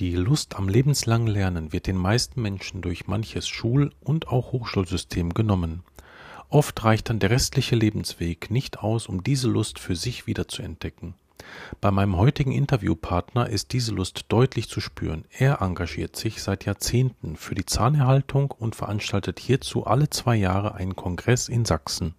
Die Lust am lebenslangen Lernen wird den meisten Menschen durch manches Schul- und auch Hochschulsystem genommen. Oft reicht dann der restliche Lebensweg nicht aus, um diese Lust für sich wieder zu entdecken. Bei meinem heutigen Interviewpartner ist diese Lust deutlich zu spüren. Er engagiert sich seit Jahrzehnten für die Zahnerhaltung und veranstaltet hierzu alle zwei Jahre einen Kongress in Sachsen.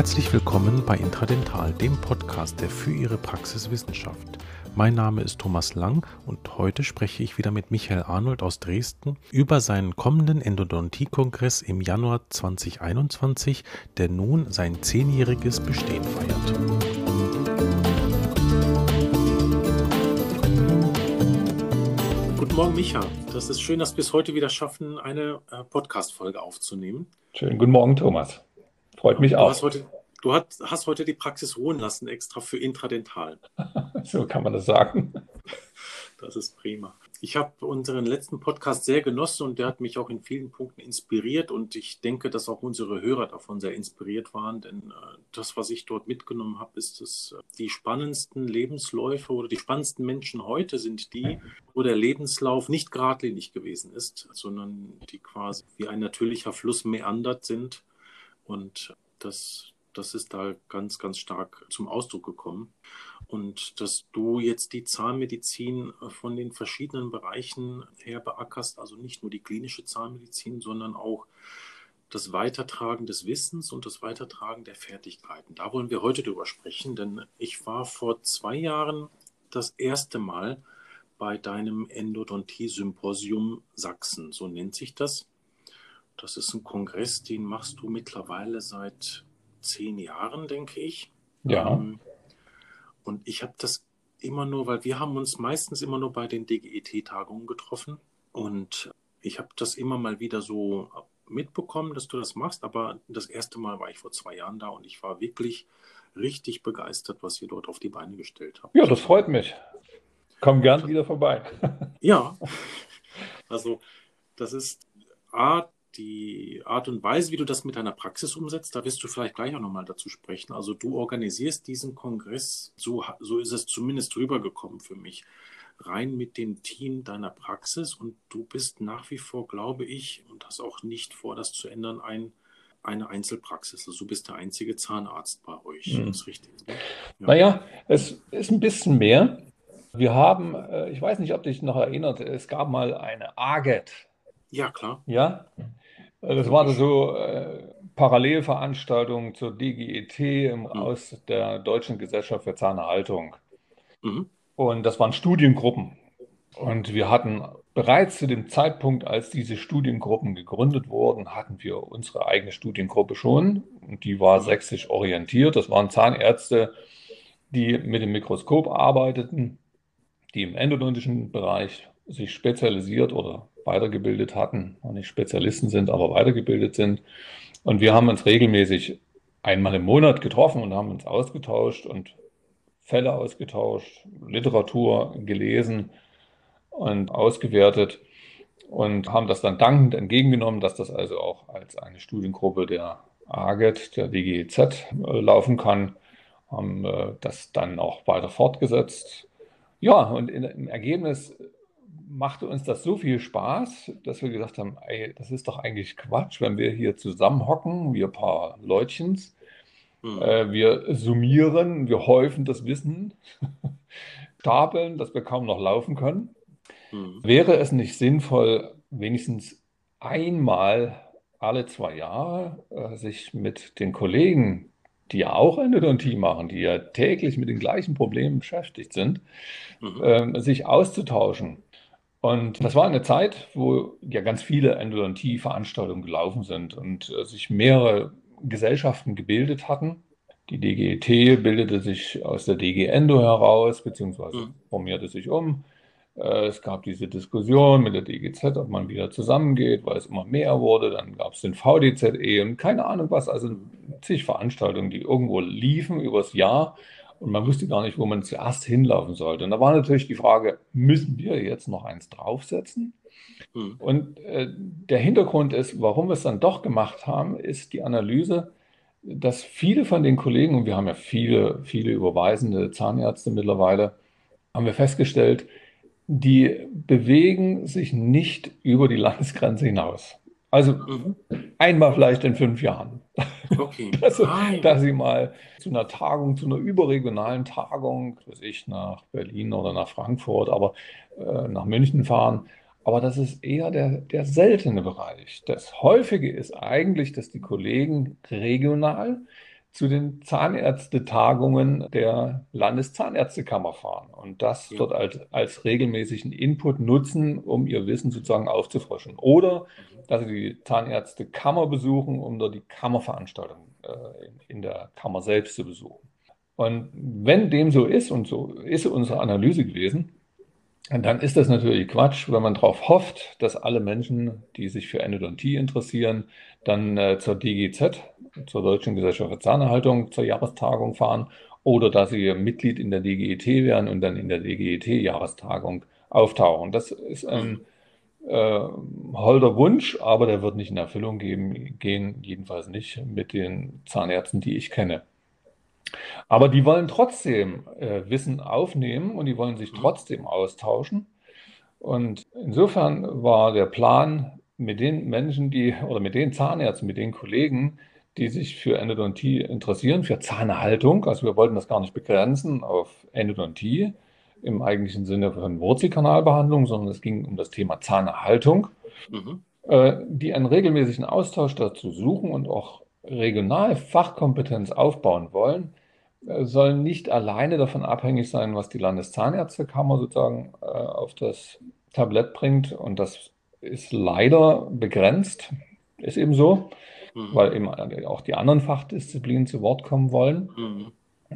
Herzlich willkommen bei Intradental, dem Podcast, der für Ihre Praxis Wissenschaft. Mein Name ist Thomas Lang und heute spreche ich wieder mit Michael Arnold aus Dresden über seinen kommenden Endodontie-Kongress im Januar 2021, der nun sein zehnjähriges Bestehen feiert. Guten Morgen, Micha. Das ist schön, dass wir es heute wieder schaffen, eine äh, Podcast-Folge aufzunehmen. Schönen guten Morgen, Thomas. Freut mich du auch. Hast heute, du hast, hast heute die Praxis ruhen lassen, extra für Intradental. so kann man das sagen. Das ist prima. Ich habe unseren letzten Podcast sehr genossen und der hat mich auch in vielen Punkten inspiriert und ich denke, dass auch unsere Hörer davon sehr inspiriert waren, denn äh, das, was ich dort mitgenommen habe, ist, dass äh, die spannendsten Lebensläufe oder die spannendsten Menschen heute sind die, wo der Lebenslauf nicht geradlinig gewesen ist, sondern die quasi wie ein natürlicher Fluss meandert sind und das, das ist da ganz, ganz stark zum Ausdruck gekommen. Und dass du jetzt die Zahnmedizin von den verschiedenen Bereichen her beackerst, also nicht nur die klinische Zahnmedizin, sondern auch das Weitertragen des Wissens und das Weitertragen der Fertigkeiten. Da wollen wir heute drüber sprechen, denn ich war vor zwei Jahren das erste Mal bei deinem Endodontie-Symposium Sachsen, so nennt sich das. Das ist ein Kongress, den machst du mittlerweile seit zehn Jahren, denke ich. Ja. Ähm, und ich habe das immer nur, weil wir haben uns meistens immer nur bei den DGET-Tagungen getroffen. Und ich habe das immer mal wieder so mitbekommen, dass du das machst. Aber das erste Mal war ich vor zwei Jahren da und ich war wirklich richtig begeistert, was ihr dort auf die Beine gestellt habt. Ja, das freut mich. Komm gern wieder vorbei. ja. Also, das ist A, die Art und Weise, wie du das mit deiner Praxis umsetzt, da wirst du vielleicht gleich auch nochmal dazu sprechen. Also du organisierst diesen Kongress, so, so ist es zumindest rübergekommen für mich, rein mit dem Team deiner Praxis und du bist nach wie vor, glaube ich, und hast auch nicht vor, das zu ändern, ein, eine Einzelpraxis. Also du bist der einzige Zahnarzt bei euch. Hm. Das ist richtig. Ne? Ja. Naja, es ist ein bisschen mehr. Wir haben, äh, ich weiß nicht, ob dich noch erinnert, es gab mal eine AGET. Ja, klar. Ja, das war so äh, Parallelveranstaltung zur DGET im, mhm. aus der Deutschen Gesellschaft für Zahnerhaltung. Mhm. Und das waren Studiengruppen. Und wir hatten bereits zu dem Zeitpunkt, als diese Studiengruppen gegründet wurden, hatten wir unsere eigene Studiengruppe schon. Und die war mhm. sächsisch orientiert. Das waren Zahnärzte, die mit dem Mikroskop arbeiteten, die im endodontischen Bereich sich spezialisiert oder weitergebildet hatten, nicht Spezialisten sind, aber weitergebildet sind. Und wir haben uns regelmäßig einmal im Monat getroffen und haben uns ausgetauscht und Fälle ausgetauscht, Literatur gelesen und ausgewertet und haben das dann dankend entgegengenommen, dass das also auch als eine Studiengruppe der AGET, der DGEZ, äh, laufen kann, haben äh, das dann auch weiter fortgesetzt. Ja, und im Ergebnis machte uns das so viel Spaß, dass wir gesagt haben, ey, das ist doch eigentlich Quatsch, wenn wir hier zusammenhocken, wir paar Leutchens, mhm. äh, wir summieren, wir häufen das Wissen, stapeln, dass wir kaum noch laufen können. Mhm. Wäre es nicht sinnvoll, wenigstens einmal alle zwei Jahre äh, sich mit den Kollegen, die ja auch Endodontie machen, die ja täglich mit den gleichen Problemen beschäftigt sind, mhm. äh, sich auszutauschen und das war eine Zeit, wo ja ganz viele Endodontie-Veranstaltungen gelaufen sind und äh, sich mehrere Gesellschaften gebildet hatten. Die DGET bildete sich aus der DG Endo heraus, beziehungsweise mhm. formierte sich um. Äh, es gab diese Diskussion mit der DGZ, ob man wieder zusammengeht, weil es immer mehr wurde. Dann gab es den VDZE und keine Ahnung was, also zig Veranstaltungen, die irgendwo liefen übers Jahr Und man wusste gar nicht, wo man zuerst hinlaufen sollte. Und da war natürlich die Frage, müssen wir jetzt noch eins draufsetzen? Mhm. Und äh, der Hintergrund ist, warum wir es dann doch gemacht haben, ist die Analyse, dass viele von den Kollegen, und wir haben ja viele, viele überweisende Zahnärzte mittlerweile, haben wir festgestellt, die bewegen sich nicht über die Landesgrenze hinaus. Also mhm. einmal vielleicht in fünf Jahren. Okay. dass, dass, sie mal zu einer Tagung, zu einer überregionalen Tagung, weiß ich, nach Berlin oder nach Frankfurt, aber äh, nach München fahren. Aber das ist eher der, der seltene Bereich. Das Häufige ist eigentlich, dass die Kollegen regional zu den Zahnärztetagungen der Landeszahnärztekammer fahren und das ja. dort als, als regelmäßigen Input nutzen, um ihr Wissen sozusagen aufzufrischen. Oder dass sie die Zahnärztekammer besuchen, um dort die Kammerveranstaltung äh, in, in der Kammer selbst zu besuchen. Und wenn dem so ist, und so ist unsere Analyse gewesen, dann ist das natürlich Quatsch, wenn man darauf hofft, dass alle Menschen, die sich für Endodontie interessieren, dann äh, zur DGZ, zur Deutschen Gesellschaft für Zahnerhaltung, zur Jahrestagung fahren oder dass sie Mitglied in der DGET werden und dann in der DGET-Jahrestagung auftauchen. Das ist ein äh, holder Wunsch, aber der wird nicht in Erfüllung geben, gehen, jedenfalls nicht mit den Zahnärzten, die ich kenne. Aber die wollen trotzdem äh, Wissen aufnehmen und die wollen sich mhm. trotzdem austauschen. Und insofern war der Plan, mit den Menschen, die oder mit den Zahnärzten, mit den Kollegen, die sich für Endodontie interessieren, für Zahnerhaltung, also wir wollten das gar nicht begrenzen auf Endodontie im eigentlichen Sinne von Wurzelkanalbehandlung, sondern es ging um das Thema Zahnerhaltung, mhm. äh, die einen regelmäßigen Austausch dazu suchen und auch regional Fachkompetenz aufbauen wollen, äh, sollen nicht alleine davon abhängig sein, was die Landeszahnärztekammer sozusagen äh, auf das Tablett bringt. Und das ist leider begrenzt, ist eben so, mhm. weil eben auch die anderen Fachdisziplinen zu Wort kommen wollen. Mhm.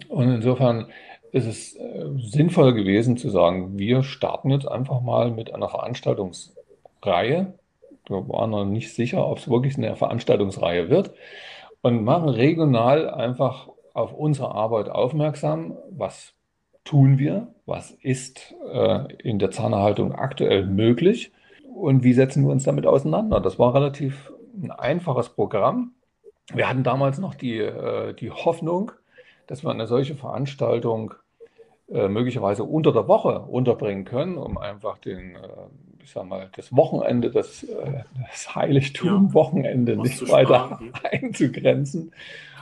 Und insofern ist es äh, sinnvoll gewesen zu sagen, wir starten jetzt einfach mal mit einer Veranstaltungsreihe. Wir waren noch nicht sicher, ob es wirklich eine Veranstaltungsreihe wird und machen regional einfach auf unsere Arbeit aufmerksam. Was tun wir? Was ist äh, in der Zahnerhaltung aktuell möglich? und wie setzen wir uns damit auseinander? Das war relativ ein einfaches Programm. Wir hatten damals noch die, äh, die Hoffnung, dass wir eine solche Veranstaltung äh, möglicherweise unter der Woche unterbringen können, um einfach den, äh, ich sag mal, das Wochenende, das, das Heiligtum-Wochenende ja, nicht weiter einzugrenzen.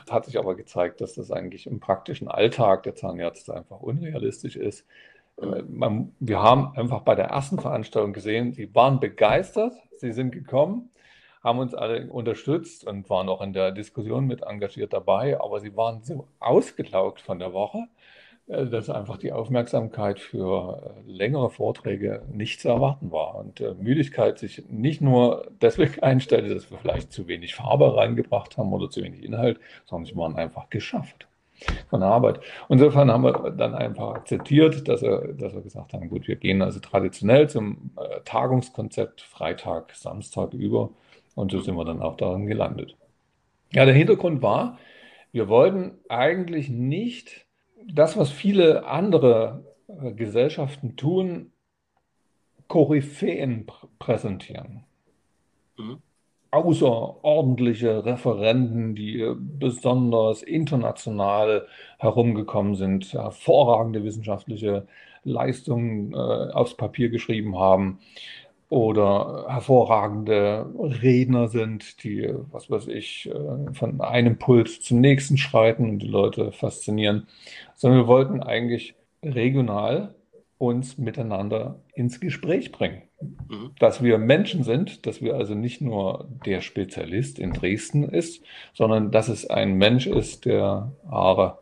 Hat sich aber gezeigt, dass das eigentlich im praktischen Alltag der Zahnärzte einfach unrealistisch ist. Äh, man, wir haben einfach bei der ersten Veranstaltung gesehen, sie waren begeistert, sie sind gekommen, haben uns alle unterstützt und waren auch in der Diskussion mit engagiert dabei, aber sie waren so ausgelaugt von der Woche, äh, dass einfach die Aufmerksamkeit für äh, längere Vorträge nicht zu erwarten war und Müdigkeit sich nicht nur deswegen einstellte, dass wir vielleicht zu wenig Farbe reingebracht haben oder zu wenig Inhalt, sondern sie waren einfach geschafft von der Arbeit. Insofern haben wir dann einfach akzeptiert, dass wir, dass wir gesagt haben, gut, wir gehen also traditionell zum äh, Tagungskonzept Freitag, Samstag über und so sind wir dann auch darin gelandet. Ja, der Hintergrund war, wir wollten eigentlich nicht das, was viele andere äh, Gesellschaften tun, Koryphäen präsentieren. Mhm außerordentliche Referenten, die besonders international herumgekommen sind, hervorragende wissenschaftliche Leistungen äh, aufs Papier geschrieben haben oder hervorragende Redner sind, die, was weiß ich, äh, von einem Puls zum nächsten schreiten und die Leute faszinieren, sondern wir wollten eigentlich regional uns miteinander ins Gespräch bringen. Mhm. Dass wir Menschen sind, dass wir also nicht nur der Spezialist in Dresden ist, sondern dass es ein Mensch ist, der Haare,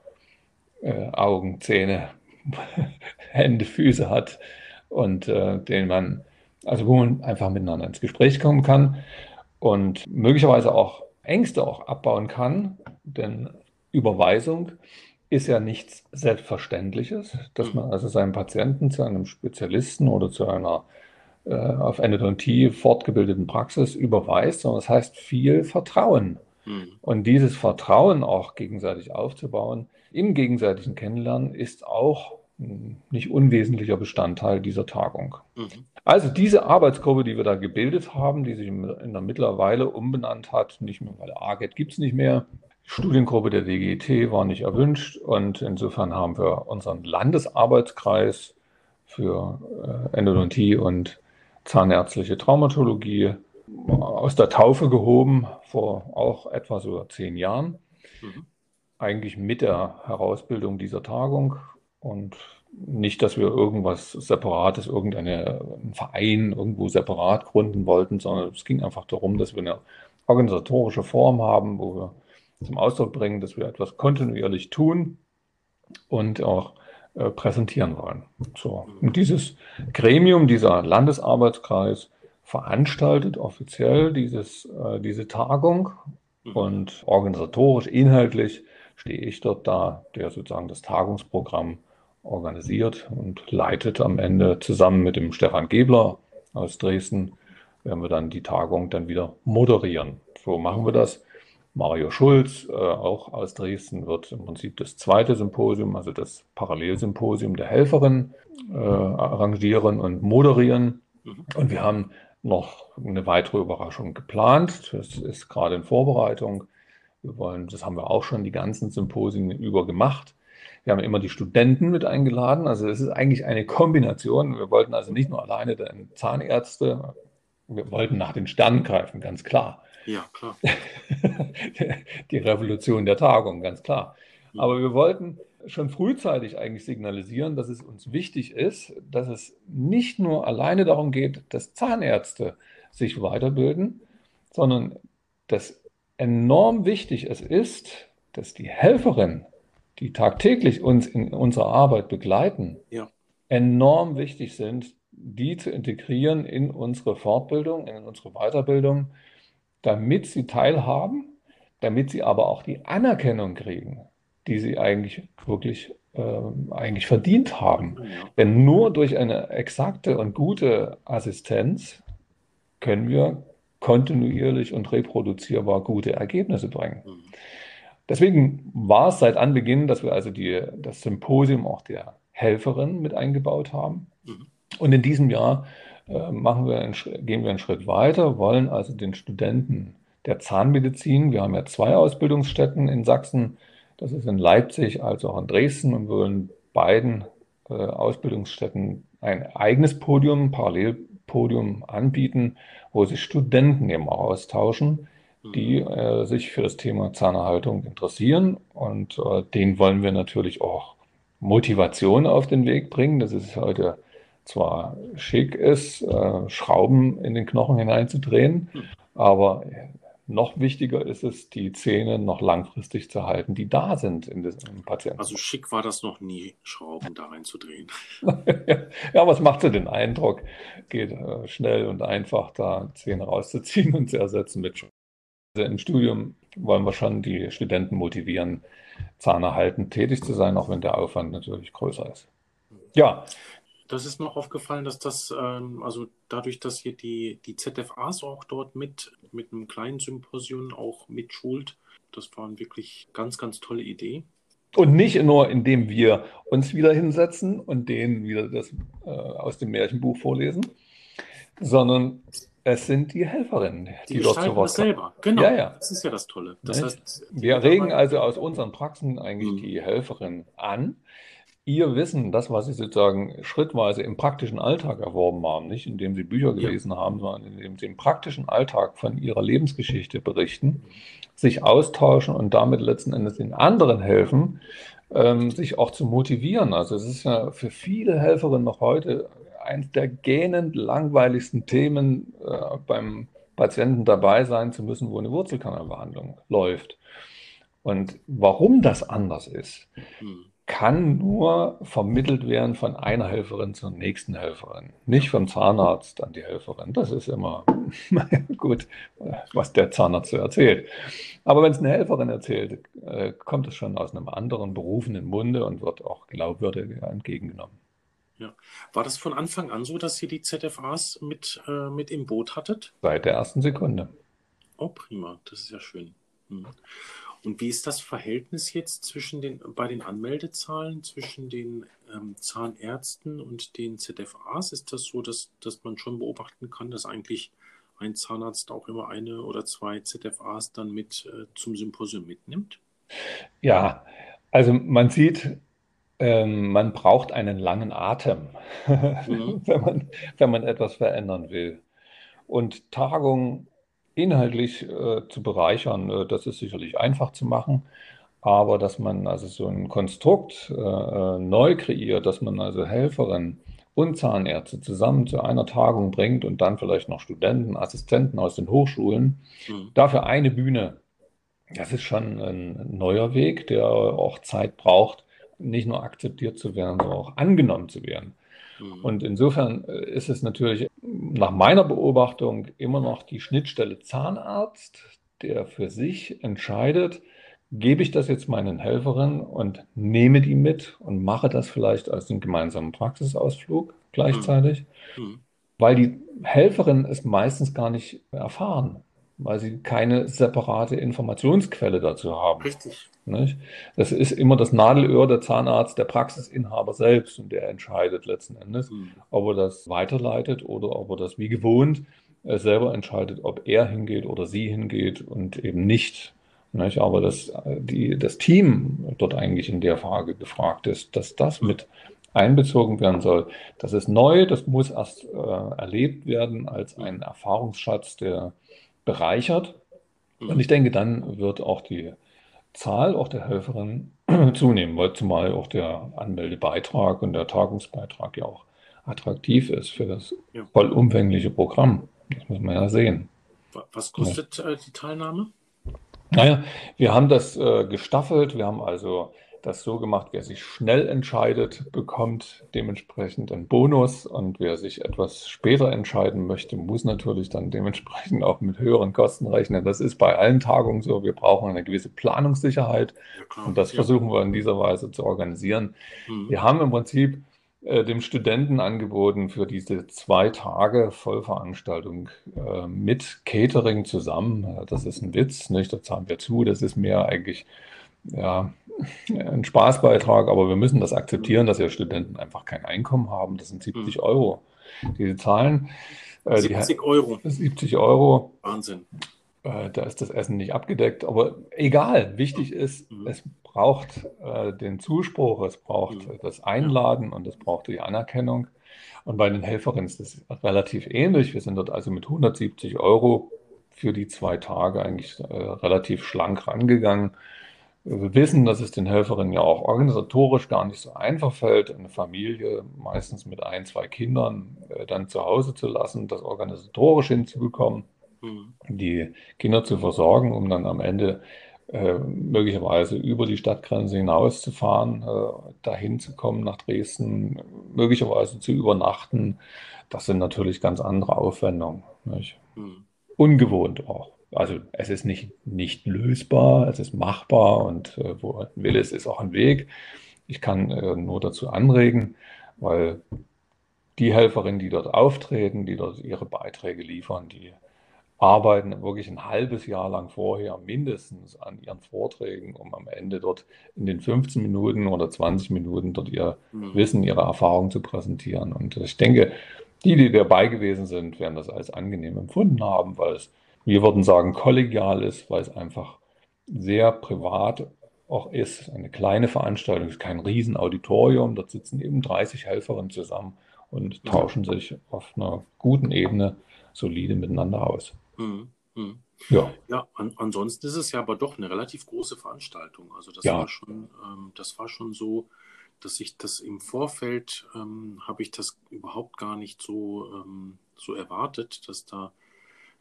äh, Augen, Zähne, Hände, Füße hat und äh, den man, also wo man einfach miteinander ins Gespräch kommen kann und möglicherweise auch Ängste auch abbauen kann, denn Überweisung ist ja nichts Selbstverständliches, dass man also seinen Patienten zu einem Spezialisten oder zu einer äh, auf Endodontie fortgebildeten Praxis überweist, sondern das heißt viel Vertrauen. Mhm. Und dieses Vertrauen auch gegenseitig aufzubauen, im gegenseitigen Kennenlernen ist auch ein nicht unwesentlicher Bestandteil dieser Tagung. Mhm. Also diese Arbeitsgruppe, die wir da gebildet haben, die sich in der mittlerweile umbenannt hat, nicht mehr, weil AGET gibt es nicht mehr, Studiengruppe der DGT war nicht erwünscht und insofern haben wir unseren Landesarbeitskreis für äh, Endodontie und zahnärztliche Traumatologie aus der Taufe gehoben, vor auch etwa so zehn Jahren. Mhm. Eigentlich mit der Herausbildung dieser Tagung und nicht, dass wir irgendwas Separates, irgendeinen Verein irgendwo separat gründen wollten, sondern es ging einfach darum, dass wir eine organisatorische Form haben, wo wir zum Ausdruck bringen, dass wir etwas kontinuierlich tun und auch äh, präsentieren wollen. So. Und dieses Gremium, dieser Landesarbeitskreis veranstaltet offiziell dieses, äh, diese Tagung mhm. und organisatorisch, inhaltlich stehe ich dort da, der sozusagen das Tagungsprogramm organisiert und leitet am Ende zusammen mit dem Stefan Gebler aus Dresden, werden wir dann die Tagung dann wieder moderieren. So machen wir das. Mario Schulz, äh, auch aus Dresden, wird im Prinzip das zweite Symposium, also das Parallelsymposium der Helferin, äh, arrangieren und moderieren. Mhm. Und wir haben noch eine weitere Überraschung geplant. Das ist gerade in Vorbereitung. Wir wollen, das haben wir auch schon die ganzen Symposien über gemacht. Wir haben immer die Studenten mit eingeladen. Also es ist eigentlich eine Kombination. Wir wollten also nicht nur alleine Zahnärzte, wir wollten nach den Sternen greifen, ganz klar. Ja, klar. die Revolution der Tagung, ganz klar. Mhm. Aber wir wollten schon frühzeitig eigentlich signalisieren, dass es uns wichtig ist, dass es nicht nur alleine darum geht, dass Zahnärzte sich weiterbilden, sondern dass enorm wichtig es ist, dass die Helferinnen, die tagtäglich uns in unserer Arbeit begleiten, ja. enorm wichtig sind, die zu integrieren in unsere Fortbildung, in unsere Weiterbildung, damit sie teilhaben, damit sie aber auch die Anerkennung kriegen, die sie eigentlich wirklich äh, eigentlich verdient haben. Denn nur durch eine exakte und gute Assistenz können wir kontinuierlich und reproduzierbar gute Ergebnisse bringen. Mhm. Deswegen war es seit Anbeginn, dass wir also die, das Symposium auch der Helferin mit eingebaut haben. Mhm. Und in diesem Jahr machen wir einen, gehen wir einen Schritt weiter, wollen also den Studenten der Zahnmedizin, wir haben ja zwei Ausbildungsstätten in Sachsen, das ist in Leipzig als auch in Dresden und wollen beiden äh, Ausbildungsstätten ein eigenes Podium, Parallelpodium anbieten, wo sich Studenten eben auch austauschen, die mhm. äh, sich für das Thema Zahnerhaltung interessieren. Und äh, denen wollen wir natürlich auch Motivation auf den Weg bringen. Das ist heute zwar schick ist, äh, Schrauben in den Knochen hineinzudrehen, hm. aber noch wichtiger ist es, die Zähne noch langfristig zu halten, die da sind in dem Patienten. Also schick war das noch nie, Schrauben da reinzudrehen. ja, aber es macht so den Eindruck, geht äh, schnell und einfach, da Zähne rauszuziehen und zu ersetzen mit Schrauben. Also Im Studium wollen wir schon die Studenten motivieren, zahnerhaltend tätig zu sein, auch wenn der Aufwand natürlich größer ist. Ja, das ist mir aufgefallen, dass das, ähm, also dadurch, dass hier die, die ZFAs auch dort mit, mit einem kleinen Symposium auch mitschult, das war eine wirklich ganz, ganz tolle Idee. Und nicht nur, indem wir uns wieder hinsetzen und denen wieder das äh, aus dem Märchenbuch vorlesen, sondern es sind die Helferinnen, die, die dort zu Wort kommen. selber, genau. Ja, ja. Das ist ja das Tolle. Das heißt, wir regen also aus unseren Praxen eigentlich mhm. die Helferinnen an, ihr Wissen, das, was Sie sozusagen schrittweise im praktischen Alltag erworben haben, nicht indem Sie Bücher gelesen ja. haben, sondern indem Sie im praktischen Alltag von Ihrer Lebensgeschichte berichten, sich austauschen und damit letzten Endes den anderen helfen, ähm, sich auch zu motivieren. Also es ist ja für viele Helferinnen noch heute eines der gähnend langweiligsten Themen äh, beim Patienten dabei sein zu müssen, wo eine Wurzelkanalbehandlung läuft. Und warum das anders ist, hm kann nur vermittelt werden von einer Helferin zur nächsten Helferin, nicht vom Zahnarzt an die Helferin. Das ist immer gut, was der Zahnarzt so erzählt. Aber wenn es eine Helferin erzählt, äh, kommt es schon aus einem anderen berufenen Munde und wird auch glaubwürdiger entgegengenommen. Ja. War das von Anfang an so, dass ihr die ZFAs mit, äh, mit im Boot hattet? Seit der ersten Sekunde. Oh, prima, das ist ja schön. Hm. Und wie ist das Verhältnis jetzt zwischen den, bei den Anmeldezahlen zwischen den ähm, Zahnärzten und den ZFAs? Ist das so, dass, dass man schon beobachten kann, dass eigentlich ein Zahnarzt auch immer eine oder zwei ZFAs dann mit äh, zum Symposium mitnimmt? Ja, also man sieht, ähm, man braucht einen langen Atem, mhm. wenn, man, wenn man etwas verändern will. Und Tagungen inhaltlich äh, zu bereichern, äh, das ist sicherlich einfach zu machen. Aber dass man also so ein Konstrukt äh, äh neu kreiert, dass man also Helferinnen und Zahnärzte zusammen zu einer Tagung bringt und dann vielleicht noch Studenten, Assistenten aus den Hochschulen, mhm. dafür eine Bühne, das ist schon ein neuer Weg, der auch Zeit braucht, nicht nur akzeptiert zu werden, sondern auch angenommen zu werden. Mhm. Und insofern äh, ist es natürlich nach meiner Beobachtung immer noch die Schnittstelle Zahnarzt, der für sich entscheidet, gebe ich das jetzt meinen Helferinnen und nehme die mit und mache das vielleicht als einen gemeinsamen Praxisausflug gleichzeitig, mhm. mhm. weil die Helferinnen es meistens gar nicht erfahren weil sie keine separate Informationsquelle dazu haben. Richtig. Nicht? Das ist immer das Nadelöhr der Zahnarzt, der Praxisinhaber selbst und der entscheidet letzten Endes, mhm. ob er das weiterleitet oder ob er das wie gewohnt äh, selber entscheidet, ob er hingeht oder sie hingeht und eben nicht. nicht? Aber dass die, das Team dort eigentlich in der Frage gefragt ist, dass das mit einbezogen werden soll. Das ist neu, das muss erst äh, erlebt werden als ein Erfahrungsschatz, der bereichert. Und ich denke, dann wird auch die Zahl auch der Helferinnen zunehmen, weil zumal auch der Anmeldebeitrag und der Tagungsbeitrag ja auch attraktiv ist für das ja. vollumfängliche Programm. Das muss man ja sehen. Was kostet ja. Äh, die Teilnahme? Naja, wir haben das äh, gestaffelt. Wir haben also das so gemacht, wer sich schnell entscheidet, bekommt dementsprechend einen Bonus und wer sich etwas später entscheiden möchte, muss natürlich dann dementsprechend auch mit höheren Kosten rechnen. Das ist bei allen Tagungen so. Wir brauchen eine gewisse Planungssicherheit ja, und das ja. versuchen wir in dieser Weise zu organisieren. Mhm. Wir haben im Prinzip äh, dem Studenten angeboten für diese zwei Tage Vollveranstaltung äh, mit Catering zusammen. Das ist ein Witz, nicht? Da zahlen wir zu. Das ist mehr eigentlich ja, ein Spaßbeitrag, aber wir müssen das akzeptieren, dass ja Studenten einfach kein Einkommen haben. Das sind 70 mhm. Euro. Diese Zahlen. Äh, 70 die, Euro. 70 Euro. Wahnsinn. Äh, da ist das Essen nicht abgedeckt. Aber egal, wichtig ist, mhm. es braucht äh, den Zuspruch, es braucht mhm. das Einladen und es braucht die Anerkennung. Und bei den Helferinnen ist das relativ ähnlich. Wir sind dort also mit 170 Euro für die zwei Tage eigentlich äh, relativ schlank rangegangen. Wir wissen, dass es den Helferinnen ja auch organisatorisch gar nicht so einfach fällt, eine Familie meistens mit ein, zwei Kindern äh, dann zu Hause zu lassen, das organisatorisch hinzubekommen, mhm. die Kinder zu versorgen, um dann am Ende äh, möglicherweise über die Stadtgrenze hinaus zu fahren, äh, dahin zu kommen nach Dresden, möglicherweise zu übernachten. Das sind natürlich ganz andere Aufwendungen. Mhm. Ungewohnt auch also es ist nicht, nicht lösbar, es ist machbar und äh, wo ein Wille ist, ist auch ein Weg. Ich kann äh, nur dazu anregen, weil die Helferinnen, die dort auftreten, die dort ihre Beiträge liefern, die arbeiten wirklich ein halbes Jahr lang vorher mindestens an ihren Vorträgen, um am Ende dort in den 15 Minuten oder 20 Minuten dort ihr mhm. Wissen, ihre Erfahrung zu präsentieren. Und ich denke, die, die dabei gewesen sind, werden das als angenehm empfunden haben, weil es wir würden sagen, kollegial ist, weil es einfach sehr privat auch ist. Eine kleine Veranstaltung, ist kein Riesenauditorium, dort sitzen eben 30 Helferinnen zusammen und tauschen sich auf einer guten Ebene solide miteinander aus. Mhm. Mhm. Ja, ja an, ansonsten ist es ja aber doch eine relativ große Veranstaltung. Also das ja. war schon, ähm, das war schon so, dass ich das im Vorfeld ähm, habe ich das überhaupt gar nicht so, ähm, so erwartet, dass da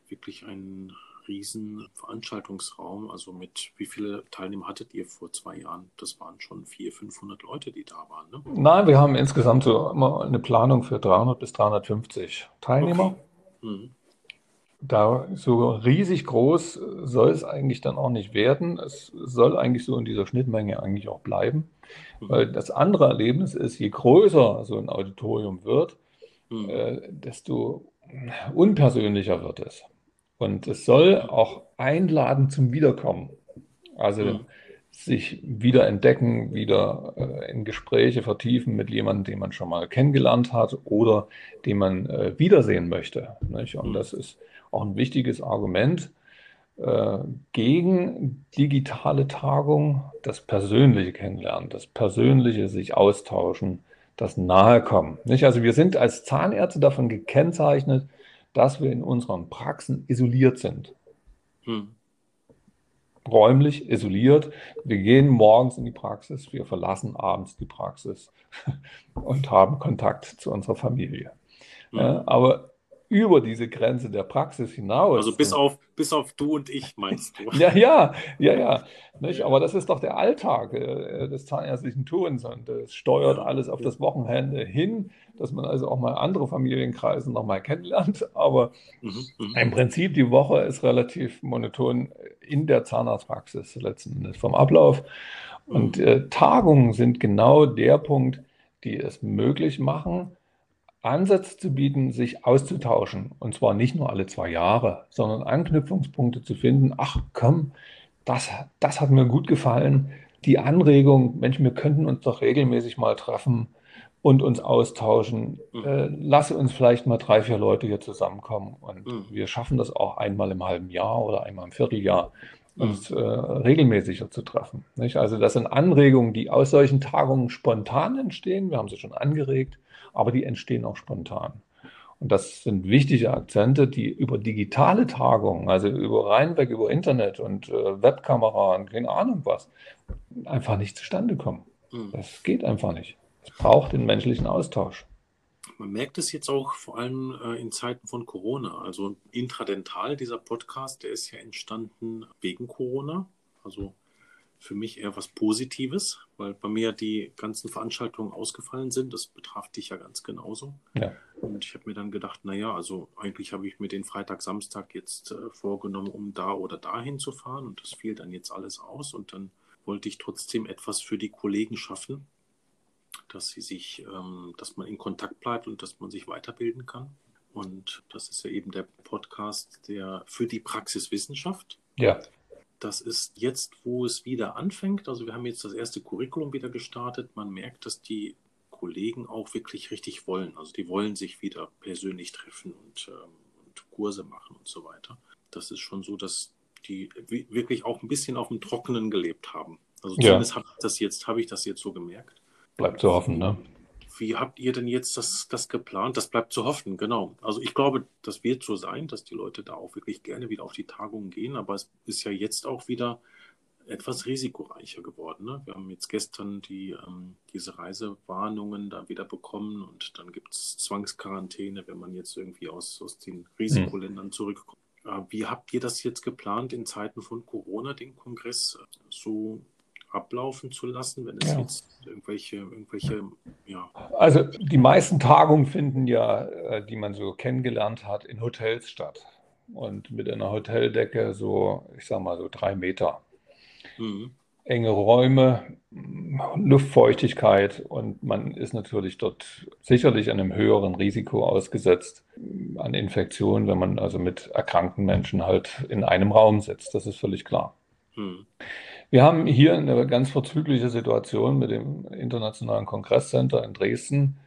wirklich ein riesen Veranstaltungsraum. Also mit wie viele Teilnehmer hattet ihr vor zwei Jahren? Das waren schon 400, 500 Leute, die da waren. Ne? Nein, wir haben insgesamt so immer eine Planung für 300 bis 350 Teilnehmer. Okay. Mhm. Da so riesig groß soll es eigentlich dann auch nicht werden. Es soll eigentlich so in dieser Schnittmenge eigentlich auch bleiben. Mhm. Weil das andere Erlebnis ist, je größer so ein Auditorium wird, mhm. äh, desto unpersönlicher wird es. Und es soll auch einladen zum Wiederkommen. Also mhm. sich wieder entdecken, wieder äh, in Gespräche vertiefen mit jemandem, den man schon mal kennengelernt hat oder den man äh, wiedersehen möchte. Nicht? Und mhm. das ist auch ein wichtiges Argument äh, gegen digitale Tagung, das persönliche Kennenlernen, das persönliche sich austauschen, das Nahekommen. Nicht? Also wir sind als Zahnärzte davon gekennzeichnet, dass wir in unseren Praxen isoliert sind. Hm. Räumlich isoliert. Wir gehen morgens in die Praxis, wir verlassen abends die Praxis und haben Kontakt zu unserer Familie. Hm. Ja, aber über diese Grenze der Praxis hinaus. Also bis auf, bis auf du und ich, meinst du? ja, ja, ja, ja. Nicht? Aber das ist doch der Alltag äh, des zahnärztlichen Tuns und es steuert alles auf das Wochenende hin, dass man also auch mal andere Familienkreise nochmal kennenlernt. Aber mhm, mhm, im Prinzip die Woche ist relativ monoton in der Zahnarztpraxis letzten Endes vom Ablauf. Und mhm. äh, Tagungen sind genau der Punkt, die es möglich machen, Ansätze zu bieten, sich auszutauschen. Und zwar nicht nur alle zwei Jahre, sondern Anknüpfungspunkte zu finden. Ach komm, das, das hat mir gut gefallen. Die Anregung, Mensch, wir könnten uns doch regelmäßig mal treffen und uns austauschen. Mhm. Äh, lasse uns vielleicht mal drei, vier Leute hier zusammenkommen. Und mhm. wir schaffen das auch einmal im halben Jahr oder einmal im Vierteljahr, uns mhm. äh, regelmäßiger zu treffen. Nicht? Also das sind Anregungen, die aus solchen Tagungen spontan entstehen. Wir haben sie schon angeregt aber die entstehen auch spontan. Und das sind wichtige Akzente, die über digitale Tagungen, also über reinweg über Internet und äh, Webkamera und keine Ahnung was, einfach nicht zustande kommen. Mhm. Das geht einfach nicht. Es braucht den menschlichen Austausch. Man merkt es jetzt auch vor allem äh, in Zeiten von Corona. Also intradental, dieser Podcast, der ist ja entstanden wegen Corona. Also für mich eher was Positives, weil bei mir die ganzen Veranstaltungen ausgefallen sind. Das betraf dich ja ganz genauso. Ja. Und ich habe mir dann gedacht, naja, also eigentlich habe ich mir den Freitag, Samstag jetzt äh, vorgenommen, um da oder dahin zu fahren. Und das fiel dann jetzt alles aus. Und dann wollte ich trotzdem etwas für die Kollegen schaffen, dass sie sich, ähm, dass man in Kontakt bleibt und dass man sich weiterbilden kann. Und das ist ja eben der Podcast, der für die Praxiswissenschaft. Ja das ist jetzt, wo es wieder anfängt. Also wir haben jetzt das erste Curriculum wieder gestartet. Man merkt, dass die Kollegen auch wirklich richtig wollen. Also die wollen sich wieder persönlich treffen und, ähm, und Kurse machen und so weiter. Das ist schon so, dass die wirklich auch ein bisschen auf dem Trockenen gelebt haben. Also zumindest ja. habe ich das jetzt, habe ich das jetzt so gemerkt. Bleibt zu hoffen, ne? Wie habt ihr denn jetzt das, das geplant? Das bleibt zu hoffen, genau. Also ich glaube, das wird so sein, dass die Leute da auch wirklich gerne wieder auf die Tagungen gehen, aber es ist ja jetzt auch wieder etwas risikoreicher geworden. Ne? Wir haben jetzt gestern die, ähm, diese Reisewarnungen da wieder bekommen und dann gibt es Zwangsquarantäne, wenn man jetzt irgendwie aus, aus den Risikoländern hm. zurückkommt. Äh, wie habt ihr das jetzt geplant in Zeiten von Corona, den Kongress so ablaufen zu lassen, wenn es ja. jetzt irgendwelche, irgendwelche, ja. Also die meisten Tagungen finden ja, äh, die man so kennengelernt hat, in Hotels statt. Und mit einer Hoteldecke so, ich sag mal, so drei Meter. Mhm. Enge Räume, Luftfeuchtigkeit und man ist natürlich dort sicherlich einem höheren Risiko ausgesetzt an Infektionen, wenn man also mit erkrankten Menschen halt in einem Raum sitzt. Das ist völlig klar. Mhm. Wir haben hier eine ganz vorzügliche Situation mit dem Internationalen Kongresscenter in Dresden,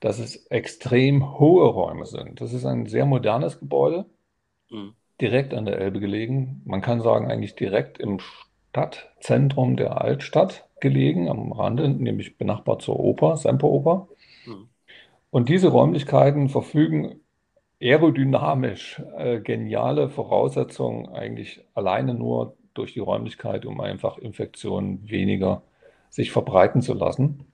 dass es extrem hohe Räume sind. Das ist ein sehr modernes Gebäude, mhm. direkt an der Elbe gelegen. Man kann sagen, eigentlich direkt im Stadtzentrum der Altstadt gelegen, am Rande, nämlich benachbart zur Oper, Semperoper. Mhm. Und diese Räumlichkeiten verfügen aerodynamisch äh, geniale Voraussetzungen, eigentlich alleine nur durch die Räumlichkeit, um einfach Infektionen weniger sich verbreiten zu lassen.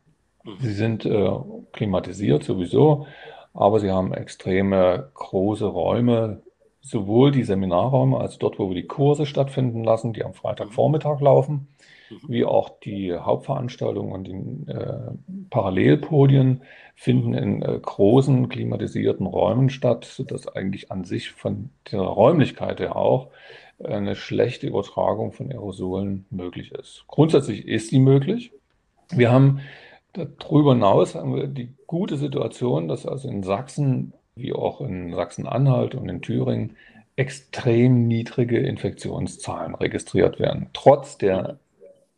Mhm. Sie sind äh, klimatisiert sowieso, aber sie haben extreme große Räume, sowohl die Seminarräume, also dort, wo wir die Kurse stattfinden lassen, die am Freitagvormittag laufen, mhm. wie auch die Hauptveranstaltungen und die äh, Parallelpodien finden in äh, großen klimatisierten Räumen statt, sodass eigentlich an sich von der Räumlichkeit her auch eine schlechte Übertragung von Aerosolen möglich ist. Grundsätzlich ist sie möglich. Wir haben darüber hinaus haben wir die gute Situation, dass also in Sachsen wie auch in Sachsen-Anhalt und in Thüringen extrem niedrige Infektionszahlen registriert werden, trotz der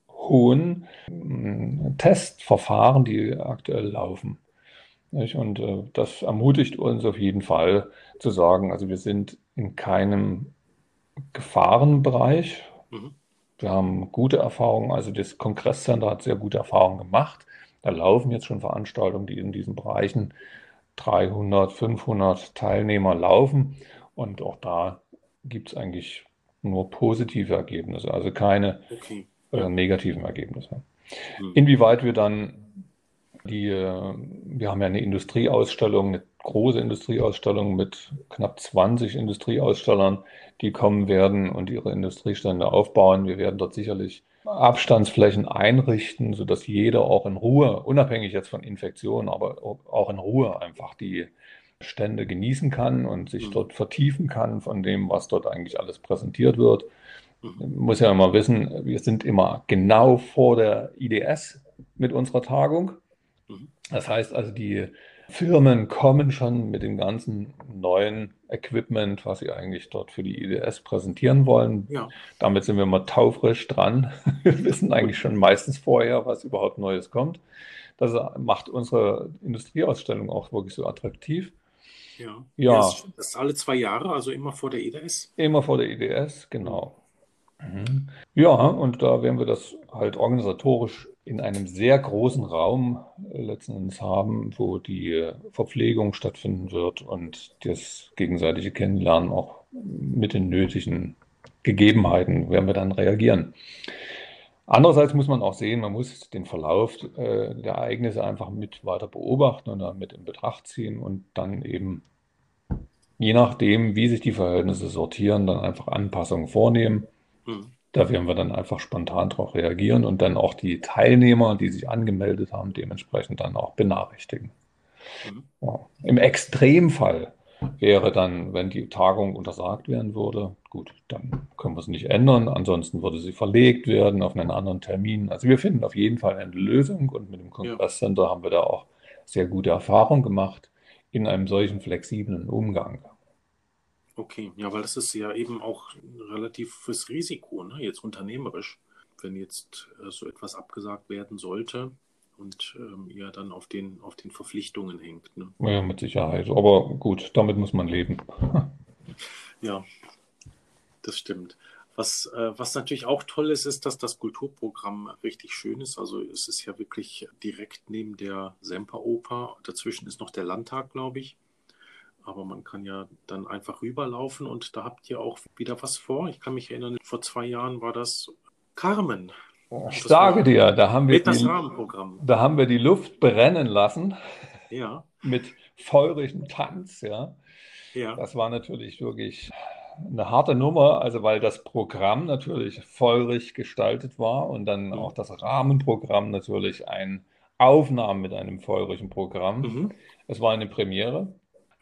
hohen hm, Testverfahren, die aktuell laufen. Und äh, das ermutigt uns auf jeden Fall zu sagen, also wir sind in keinem Gefahrenbereich. Mhm. Wir haben gute Erfahrungen, also das Kongresscenter hat sehr gute Erfahrungen gemacht. Da laufen jetzt schon Veranstaltungen, die in diesen Bereichen 300, 500 Teilnehmer laufen. Und auch da gibt es eigentlich nur positive Ergebnisse, also keine okay. äh, negativen Ergebnisse. Mhm. Inwieweit wir dann die, äh, wir haben ja eine Industrieausstellung, eine große Industrieausstellung mit knapp 20 Industrieausstellern, die kommen werden und ihre Industriestände aufbauen. Wir werden dort sicherlich Abstandsflächen einrichten, sodass jeder auch in Ruhe, unabhängig jetzt von Infektionen, aber auch in Ruhe einfach die Stände genießen kann und sich mhm. dort vertiefen kann von dem, was dort eigentlich alles präsentiert wird. Mhm. Muss ja immer wissen, wir sind immer genau vor der IDS mit unserer Tagung. Mhm. Das heißt also, die Firmen kommen schon mit dem ganzen neuen Equipment, was sie eigentlich dort für die IDS präsentieren wollen. Ja. Damit sind wir mal taufrisch dran. Wir wissen eigentlich schon meistens vorher, was überhaupt Neues kommt. Das macht unsere Industrieausstellung auch wirklich so attraktiv. Ja. ja. Das ist alle zwei Jahre, also immer vor der IDS? Immer vor der IDS, genau. Mhm. Ja, und da werden wir das halt organisatorisch in einem sehr großen Raum äh, letzten Endes haben, wo die äh, Verpflegung stattfinden wird und das gegenseitige Kennenlernen auch mit den nötigen Gegebenheiten werden wir dann reagieren. Andererseits muss man auch sehen, man muss den Verlauf äh, der Ereignisse einfach mit weiter beobachten und dann mit in Betracht ziehen und dann eben je nachdem, wie sich die Verhältnisse sortieren, dann einfach Anpassungen vornehmen. Mhm. Da werden wir dann einfach spontan darauf reagieren und dann auch die Teilnehmer, die sich angemeldet haben, dementsprechend dann auch benachrichtigen. Mhm. Ja. Im Extremfall wäre dann, wenn die Tagung untersagt werden würde, gut, dann können wir es nicht ändern. Ansonsten würde sie verlegt werden auf einen anderen Termin. Also wir finden auf jeden Fall eine Lösung und mit dem Kongresscenter ja. haben wir da auch sehr gute Erfahrungen gemacht in einem solchen flexiblen Umgang. Okay, ja, weil das ist ja eben auch relativ fürs Risiko, ne? jetzt unternehmerisch. Wenn jetzt äh, so etwas abgesagt werden sollte und ähm, ihr dann auf den, auf den Verpflichtungen hängt. Ne? Ja, mit Sicherheit. Aber gut, damit muss man leben. ja, das stimmt. Was, äh, was natürlich auch toll ist, ist, dass das Kulturprogramm richtig schön ist. Also es ist ja wirklich direkt neben der Semperoper. Dazwischen ist noch der Landtag, glaube ich. Aber man kann ja dann einfach rüberlaufen und da habt ihr auch wieder was vor. Ich kann mich erinnern, vor zwei Jahren war das Carmen. Ich sage dir, da haben, wir die, da haben wir die Luft brennen lassen. Ja. Mit feurigem Tanz, ja. ja. Das war natürlich wirklich eine harte Nummer, also weil das Programm natürlich feurig gestaltet war und dann mhm. auch das Rahmenprogramm natürlich ein Aufnahmen mit einem feurigen Programm. Mhm. Es war eine Premiere.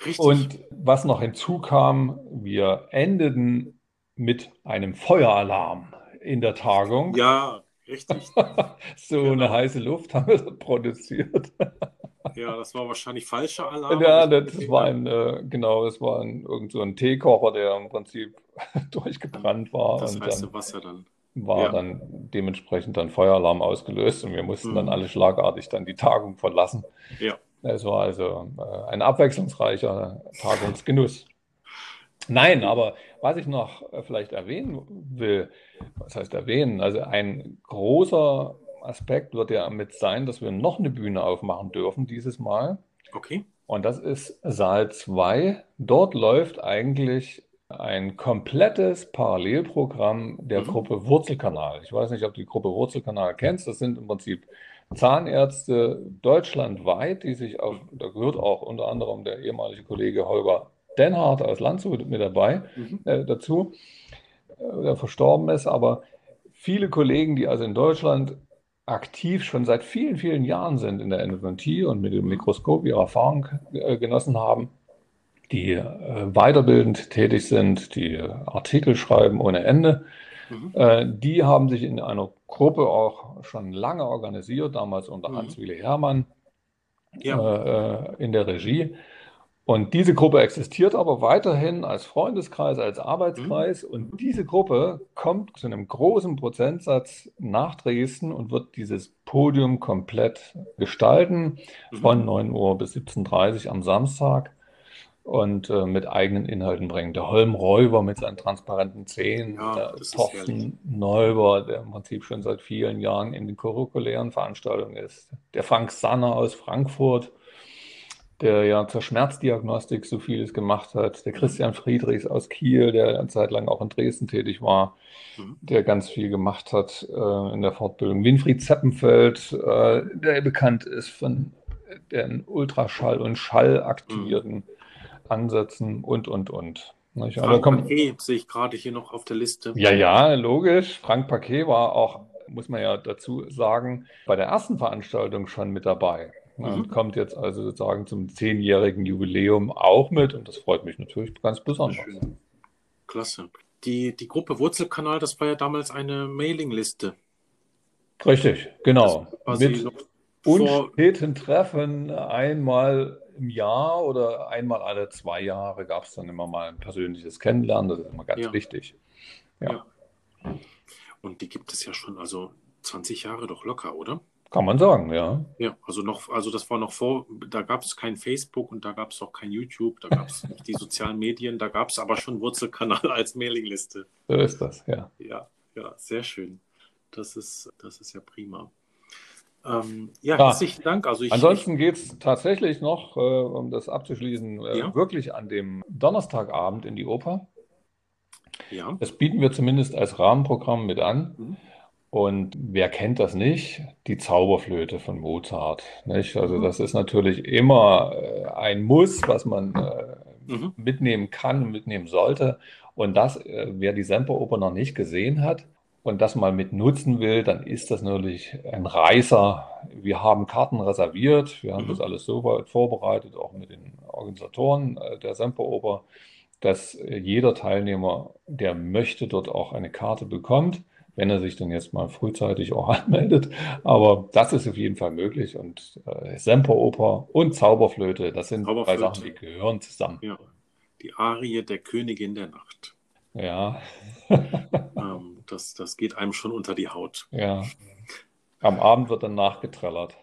Richtig. Und was noch hinzukam, wir endeten mit einem Feueralarm in der Tagung. Ja, richtig. so genau. eine heiße Luft haben wir produziert. ja, das war wahrscheinlich falscher Alarm. Ja, das war ein, äh, genau, das war ein, irgend so ein Teekocher, der im Prinzip durchgebrannt war. Das heiße Wasser dann. War ja. dann dementsprechend dann Feueralarm ausgelöst und wir mussten mhm. dann alle schlagartig dann die Tagung verlassen. Ja. Es war also äh, ein abwechslungsreicher Tagungsgenuss. Nein, aber was ich noch äh, vielleicht erwähnen will, was heißt erwähnen, also ein großer Aspekt wird ja mit sein, dass wir noch eine Bühne aufmachen dürfen dieses Mal. Okay. Und das ist Saal 2. Dort läuft eigentlich ein komplettes Parallelprogramm der mhm. Gruppe Wurzelkanal. Ich weiß nicht, ob du die Gruppe Wurzelkanal kennst. Das sind im Prinzip Zahnärzte deutschlandweit, die sich auf, da gehört auch unter anderem der ehemalige Kollege Holger Denhardt aus Landshut mit dabei mhm. äh, dazu, äh, der verstorben ist, aber viele Kollegen, die also in Deutschland aktiv schon seit vielen, vielen Jahren sind in der Endodontie und mit dem Mikroskop ihre Erfahrung äh, genossen haben, die äh, weiterbildend tätig sind, die Artikel schreiben ohne Ende, mhm. äh, die haben sich in einer Gruppe auch schon lange organisiert, damals unter mhm. Hans-Wille Hermann ja. Äh, äh, in der Regie. Und diese Gruppe existiert aber weiterhin als Freundeskreis, als Arbeitskreis. Mhm. Und diese Gruppe kommt zu einem großen Prozentsatz nach Dresden und wird dieses Podium komplett gestalten, mhm. von 9 Uhr bis 17.30 Uhr am Samstag und äh, mit eigenen Inhalten bringen. Der Holm Räuber mit seinen transparenten Zähnen, ja, der Thorsten Neuber, der im Prinzip schon seit vielen Jahren in den curriculären Veranstaltungen ist, der Frank Sanner aus Frankfurt, der ja zur Schmerzdiagnostik so vieles gemacht hat, der Christian Friedrichs aus Kiel, der eine Zeit lang auch in Dresden tätig war, mhm. der ganz viel gemacht hat äh, in der Fortbildung. Winfried Zeppenfeld, äh, der bekannt ist von den Ultraschall- und Schallaktivierten mhm. Ansätzen und, und, und. Nicht? Frank Paquet sehe ich gerade hier noch auf der Liste. Ja, ja, logisch. Frank Paquet war auch, muss man ja dazu sagen, bei der ersten Veranstaltung schon mit dabei. Mhm. Und kommt jetzt also sozusagen zum zehnjährigen Jubiläum auch mit und das freut mich natürlich ganz besonders. Schön. Klasse. Die, die Gruppe Wurzelkanal, das war ja damals eine Mailingliste. Richtig, genau. Mit unsteten Treffen einmal im Jahr oder einmal alle zwei Jahre gab es dann immer mal ein persönliches Kennenlernen. Das ist immer ganz ja. wichtig. Ja. ja. Und die gibt es ja schon, also 20 Jahre doch locker, oder? Kann man sagen, ja. Ja, also noch, also das war noch vor, da gab es kein Facebook und da gab es auch kein YouTube, da gab es nicht die sozialen Medien, da gab es aber schon Wurzelkanal als Mailingliste. So ist das, ja. Ja, ja, sehr schön. Das ist, das ist ja prima. Ähm, ja, ja, herzlichen Dank. Also ich, Ansonsten geht es tatsächlich noch, äh, um das abzuschließen, äh, ja. wirklich an dem Donnerstagabend in die Oper. Ja. Das bieten wir zumindest als Rahmenprogramm mit an. Mhm. Und wer kennt das nicht? Die Zauberflöte von Mozart. Nicht? Also mhm. das ist natürlich immer äh, ein Muss, was man äh, mhm. mitnehmen kann und mitnehmen sollte. Und das, äh, wer die Semperoper noch nicht gesehen hat, und das mal mit nutzen will, dann ist das natürlich ein Reißer. Wir haben Karten reserviert, wir haben mhm. das alles so weit vorbereitet, auch mit den Organisatoren äh, der Semperoper, dass äh, jeder Teilnehmer, der möchte, dort auch eine Karte bekommt, wenn er sich dann jetzt mal frühzeitig auch anmeldet. Aber das ist auf jeden Fall möglich und äh, Semperoper und Zauberflöte, das sind zwei Sachen, die gehören zusammen. Ja. Die Arie der Königin der Nacht. Ja. ähm, das, das geht einem schon unter die Haut. Ja. Am Abend wird dann nachgetrellert.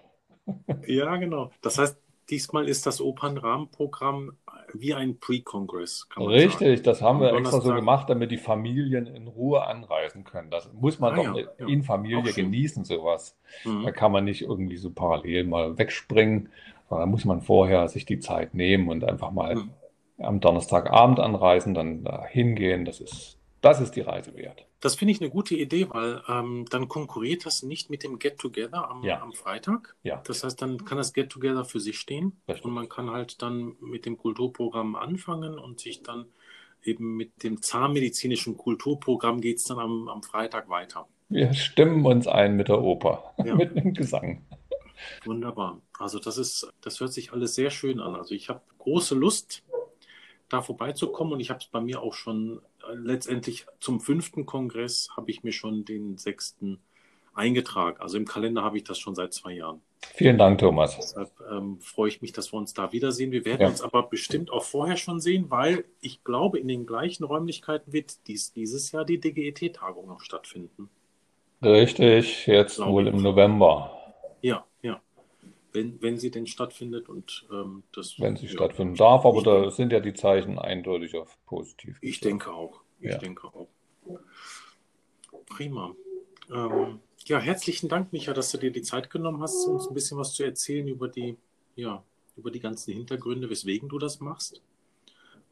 ja, genau. Das heißt, diesmal ist das Opernrahmenprogramm wie ein Pre-Kongress. Richtig, sagen. das haben wir extra so gemacht, damit die Familien in Ruhe anreisen können. Das muss man ah, doch ja, ja. in Familie genießen, sowas. Mhm. Da kann man nicht irgendwie so parallel mal wegspringen, sondern da muss man vorher sich die Zeit nehmen und einfach mal mhm. Am Donnerstagabend anreisen, dann da hingehen. Das ist, das ist die Reise wert. Das finde ich eine gute Idee, weil ähm, dann konkurriert das nicht mit dem Get-Together am, ja. am, Freitag. Ja. Das heißt, dann kann das Get-Together für sich stehen Richtig. und man kann halt dann mit dem Kulturprogramm anfangen und sich dann eben mit dem zahnmedizinischen Kulturprogramm geht es dann am, am, Freitag weiter. Wir stimmen uns ein mit der Oper, ja. mit dem Gesang. Wunderbar. Also das ist, das hört sich alles sehr schön an. Also ich habe große Lust, da vorbeizukommen und ich habe es bei mir auch schon letztendlich zum fünften Kongress habe ich mir schon den sechsten eingetragen. Also im Kalender habe ich das schon seit zwei Jahren. Vielen Dank, Thomas. Deshalb ähm, freue ich mich, dass wir uns da wiedersehen. Wir werden ja. uns aber bestimmt auch vorher schon sehen, weil ich glaube, in den gleichen Räumlichkeiten wird dies, dieses Jahr die DGET-Tagung noch stattfinden. Richtig, jetzt wohl im November. Ja. Wenn, wenn sie denn stattfindet und ähm, das. Wenn sie ja, stattfinden darf, aber da denke, sind ja die Zeichen eindeutig auf positiv. Ich denke auch. Ich ja. denke auch. Prima. Ähm, ja, herzlichen Dank, Micha, dass du dir die Zeit genommen hast, uns ein bisschen was zu erzählen über die, ja, über die ganzen Hintergründe, weswegen du das machst.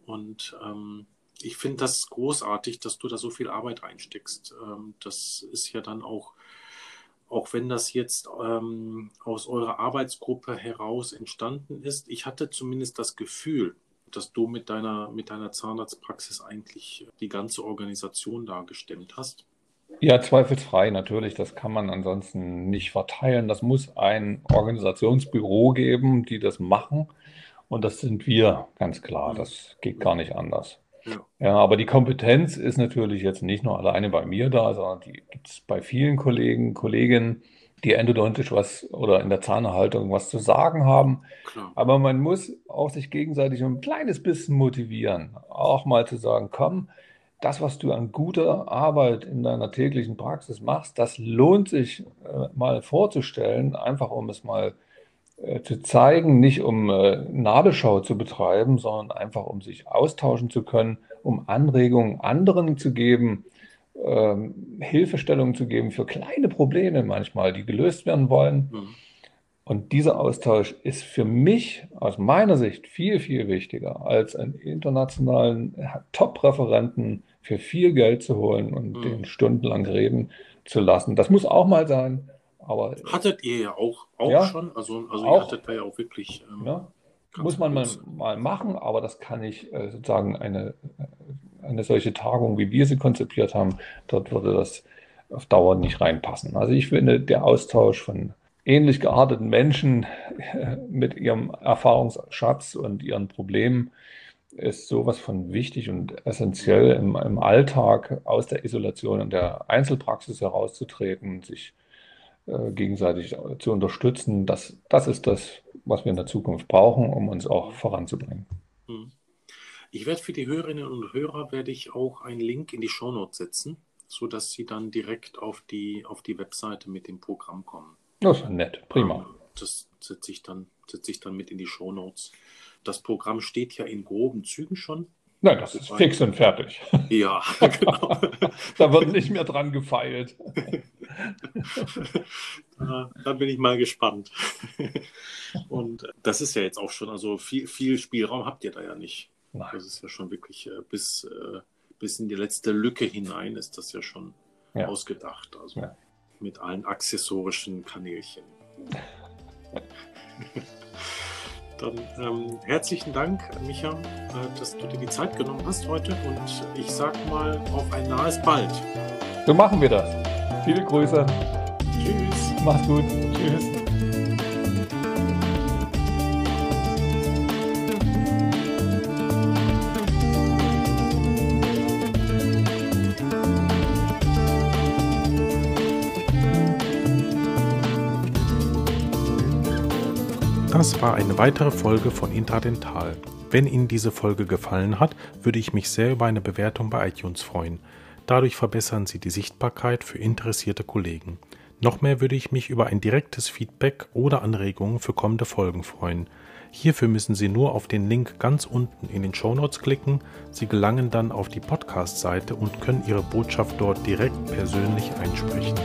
Und ähm, ich finde das großartig, dass du da so viel Arbeit reinsteckst. Ähm, das ist ja dann auch auch wenn das jetzt ähm, aus eurer Arbeitsgruppe heraus entstanden ist, ich hatte zumindest das Gefühl, dass du mit deiner, mit deiner Zahnarztpraxis eigentlich die ganze Organisation da gestemmt hast. Ja, zweifelsfrei natürlich. Das kann man ansonsten nicht verteilen. Das muss ein Organisationsbüro geben, die das machen. Und das sind wir, ganz klar. Das geht gar nicht anders. Ja. ja, aber die Kompetenz ist natürlich jetzt nicht nur alleine bei mir da, sondern die gibt es bei vielen Kollegen, Kolleginnen, die endodontisch was oder in der Zahnerhaltung was zu sagen haben. Klar. Aber man muss auch sich gegenseitig ein kleines bisschen motivieren. Auch mal zu sagen, komm, das, was du an guter Arbeit in deiner täglichen Praxis machst, das lohnt sich äh, mal vorzustellen, einfach um es mal äh, zu zeigen, nicht um äh, Nabelschau zu betreiben, sondern einfach um sich austauschen zu können, um Anregungen anderen zu geben, ähm, Hilfestellungen zu geben für kleine Probleme manchmal, die gelöst werden wollen. Mhm. Und dieser Austausch ist für mich aus meiner Sicht viel, viel wichtiger, als einen internationalen Top-Referenten für viel Geld zu holen und mhm. den stundenlang reden zu lassen. Das muss auch mal sein. Aber hattet ihr ja auch, auch ja, schon, also, also auch, ihr hattet da ja auch wirklich. Ähm, ja, muss man mal, mal, machen, aber das kann ich äh, sozusagen eine, eine solche Tagung, wie wir sie konzipiert haben, dort würde das auf Dauer nicht reinpassen. Also ich finde, der Austausch von ähnlich gearteten Menschen mit ihrem Erfahrungsschatz und ihren Problemen ist sowas von wichtig und essentiell im, im Alltag aus der Isolation und der Einzelpraxis herauszutreten, sich äh, gegenseitig zu unterstützen. Das, das ist das, was wir in der Zukunft brauchen, um uns auch voranzubringen. Hm. Ich werde für die Hörerinnen und Hörer werde ich auch einen Link in die Shownotes setzen, sodass sie dann direkt auf die, auf die Webseite mit dem Programm kommen. Das ist nett, prima. Das setze ich, dann, setze ich dann mit in die Shownotes. Das Programm steht ja in groben Zügen schon. Nein, das ist fix und fertig. Ja, genau. da wird nicht mehr dran gefeilt. da, da, bin ich mal gespannt. Und das ist ja jetzt auch schon, also viel, viel Spielraum habt ihr da ja nicht. Nein. Das ist ja schon wirklich äh, bis, äh, bis in die letzte Lücke hinein ist das ja schon ja. ausgedacht. Also ja. mit allen accessorischen Kanälchen. Dann ähm, herzlichen Dank, Micha, äh, dass du dir die Zeit genommen hast heute und ich sag mal auf ein nahes Bald. So machen wir das. Viele Grüße. Tschüss. Mach's gut. Tschüss. Das war eine weitere Folge von Intradental. Wenn Ihnen diese Folge gefallen hat, würde ich mich sehr über eine Bewertung bei iTunes freuen. Dadurch verbessern Sie die Sichtbarkeit für interessierte Kollegen. Noch mehr würde ich mich über ein direktes Feedback oder Anregungen für kommende Folgen freuen. Hierfür müssen Sie nur auf den Link ganz unten in den Shownotes klicken. Sie gelangen dann auf die Podcast-Seite und können Ihre Botschaft dort direkt persönlich einsprechen.